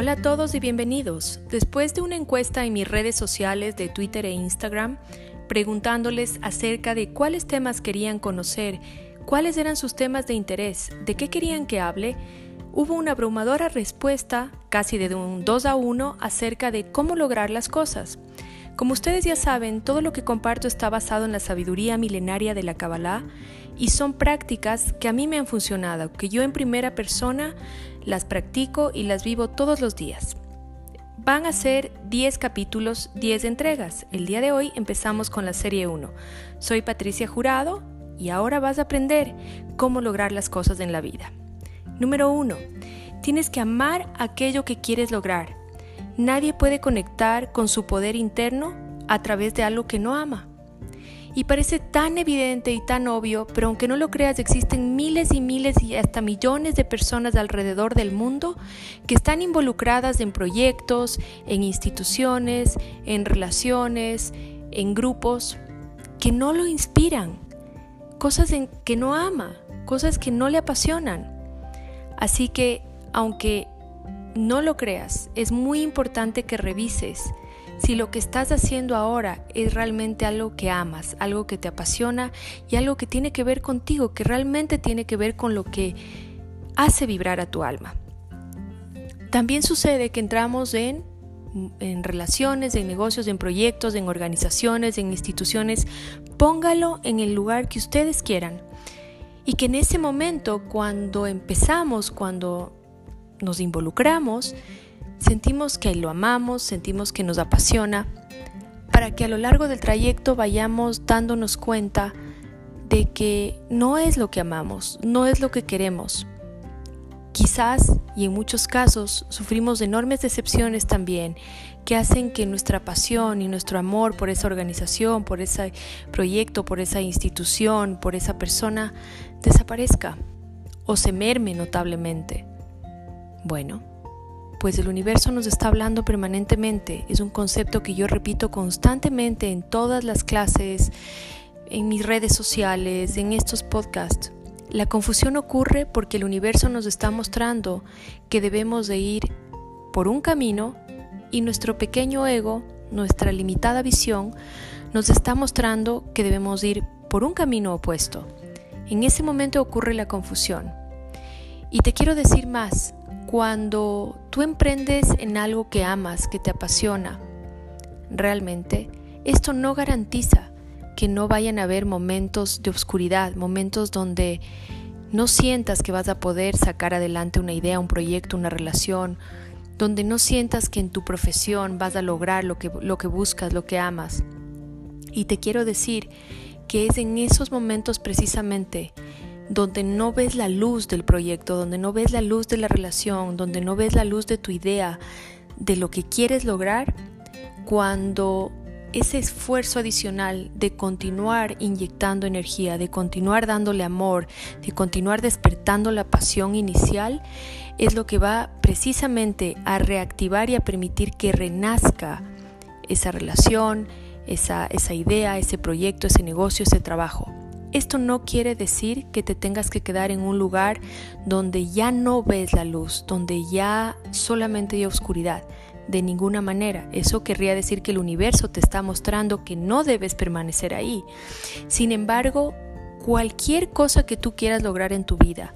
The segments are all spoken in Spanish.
Hola a todos y bienvenidos. Después de una encuesta en mis redes sociales de Twitter e Instagram, preguntándoles acerca de cuáles temas querían conocer, cuáles eran sus temas de interés, de qué querían que hable, hubo una abrumadora respuesta, casi de un 2 a 1, acerca de cómo lograr las cosas. Como ustedes ya saben, todo lo que comparto está basado en la sabiduría milenaria de la Kabbalah y son prácticas que a mí me han funcionado, que yo en primera persona las practico y las vivo todos los días. Van a ser 10 capítulos, 10 entregas. El día de hoy empezamos con la serie 1. Soy Patricia Jurado y ahora vas a aprender cómo lograr las cosas en la vida. Número 1. Tienes que amar aquello que quieres lograr. Nadie puede conectar con su poder interno a través de algo que no ama. Y parece tan evidente y tan obvio, pero aunque no lo creas, existen miles y miles y hasta millones de personas alrededor del mundo que están involucradas en proyectos, en instituciones, en relaciones, en grupos, que no lo inspiran, cosas que no ama, cosas que no le apasionan. Así que, aunque no lo creas, es muy importante que revises si lo que estás haciendo ahora es realmente algo que amas, algo que te apasiona y algo que tiene que ver contigo, que realmente tiene que ver con lo que hace vibrar a tu alma. También sucede que entramos en, en relaciones, en negocios, en proyectos, en organizaciones, en instituciones. Póngalo en el lugar que ustedes quieran. Y que en ese momento, cuando empezamos, cuando nos involucramos, sentimos que lo amamos, sentimos que nos apasiona, para que a lo largo del trayecto vayamos dándonos cuenta de que no es lo que amamos, no es lo que queremos. Quizás, y en muchos casos, sufrimos enormes decepciones también, que hacen que nuestra pasión y nuestro amor por esa organización, por ese proyecto, por esa institución, por esa persona, desaparezca o se merme notablemente. Bueno, pues el universo nos está hablando permanentemente. Es un concepto que yo repito constantemente en todas las clases, en mis redes sociales, en estos podcasts. La confusión ocurre porque el universo nos está mostrando que debemos de ir por un camino y nuestro pequeño ego, nuestra limitada visión, nos está mostrando que debemos ir por un camino opuesto. En ese momento ocurre la confusión. Y te quiero decir más, cuando tú emprendes en algo que amas, que te apasiona, realmente, esto no garantiza que no vayan a haber momentos de oscuridad, momentos donde no sientas que vas a poder sacar adelante una idea, un proyecto, una relación, donde no sientas que en tu profesión vas a lograr lo que, lo que buscas, lo que amas. Y te quiero decir que es en esos momentos precisamente donde no ves la luz del proyecto, donde no ves la luz de la relación, donde no ves la luz de tu idea, de lo que quieres lograr, cuando ese esfuerzo adicional de continuar inyectando energía, de continuar dándole amor, de continuar despertando la pasión inicial, es lo que va precisamente a reactivar y a permitir que renazca esa relación, esa, idea, ese proyecto, ese negocio, ese trabajo. Esto no quiere decir que te tengas que quedar en un lugar donde ya no ves la luz, donde ya solamente hay oscuridad. De ninguna manera. Eso querría decir que el universo te está mostrando que no debes permanecer ahí. Sin embargo, cualquier cosa que tú quieras lograr en tu vida,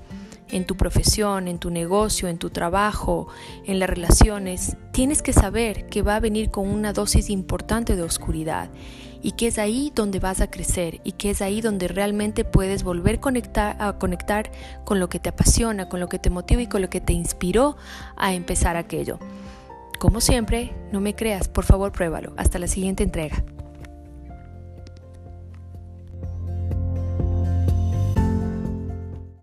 en tu profesión, en tu negocio, en tu trabajo, en las relaciones, tienes que saber que va a venir con una dosis importante de oscuridad y que es ahí donde vas a crecer y que es ahí donde realmente puedes volver a conectar con lo que te apasiona, con lo que te motiva y con lo que te inspiró a empezar aquello. Como siempre, no me creas, por favor pruébalo. Hasta la siguiente entrega.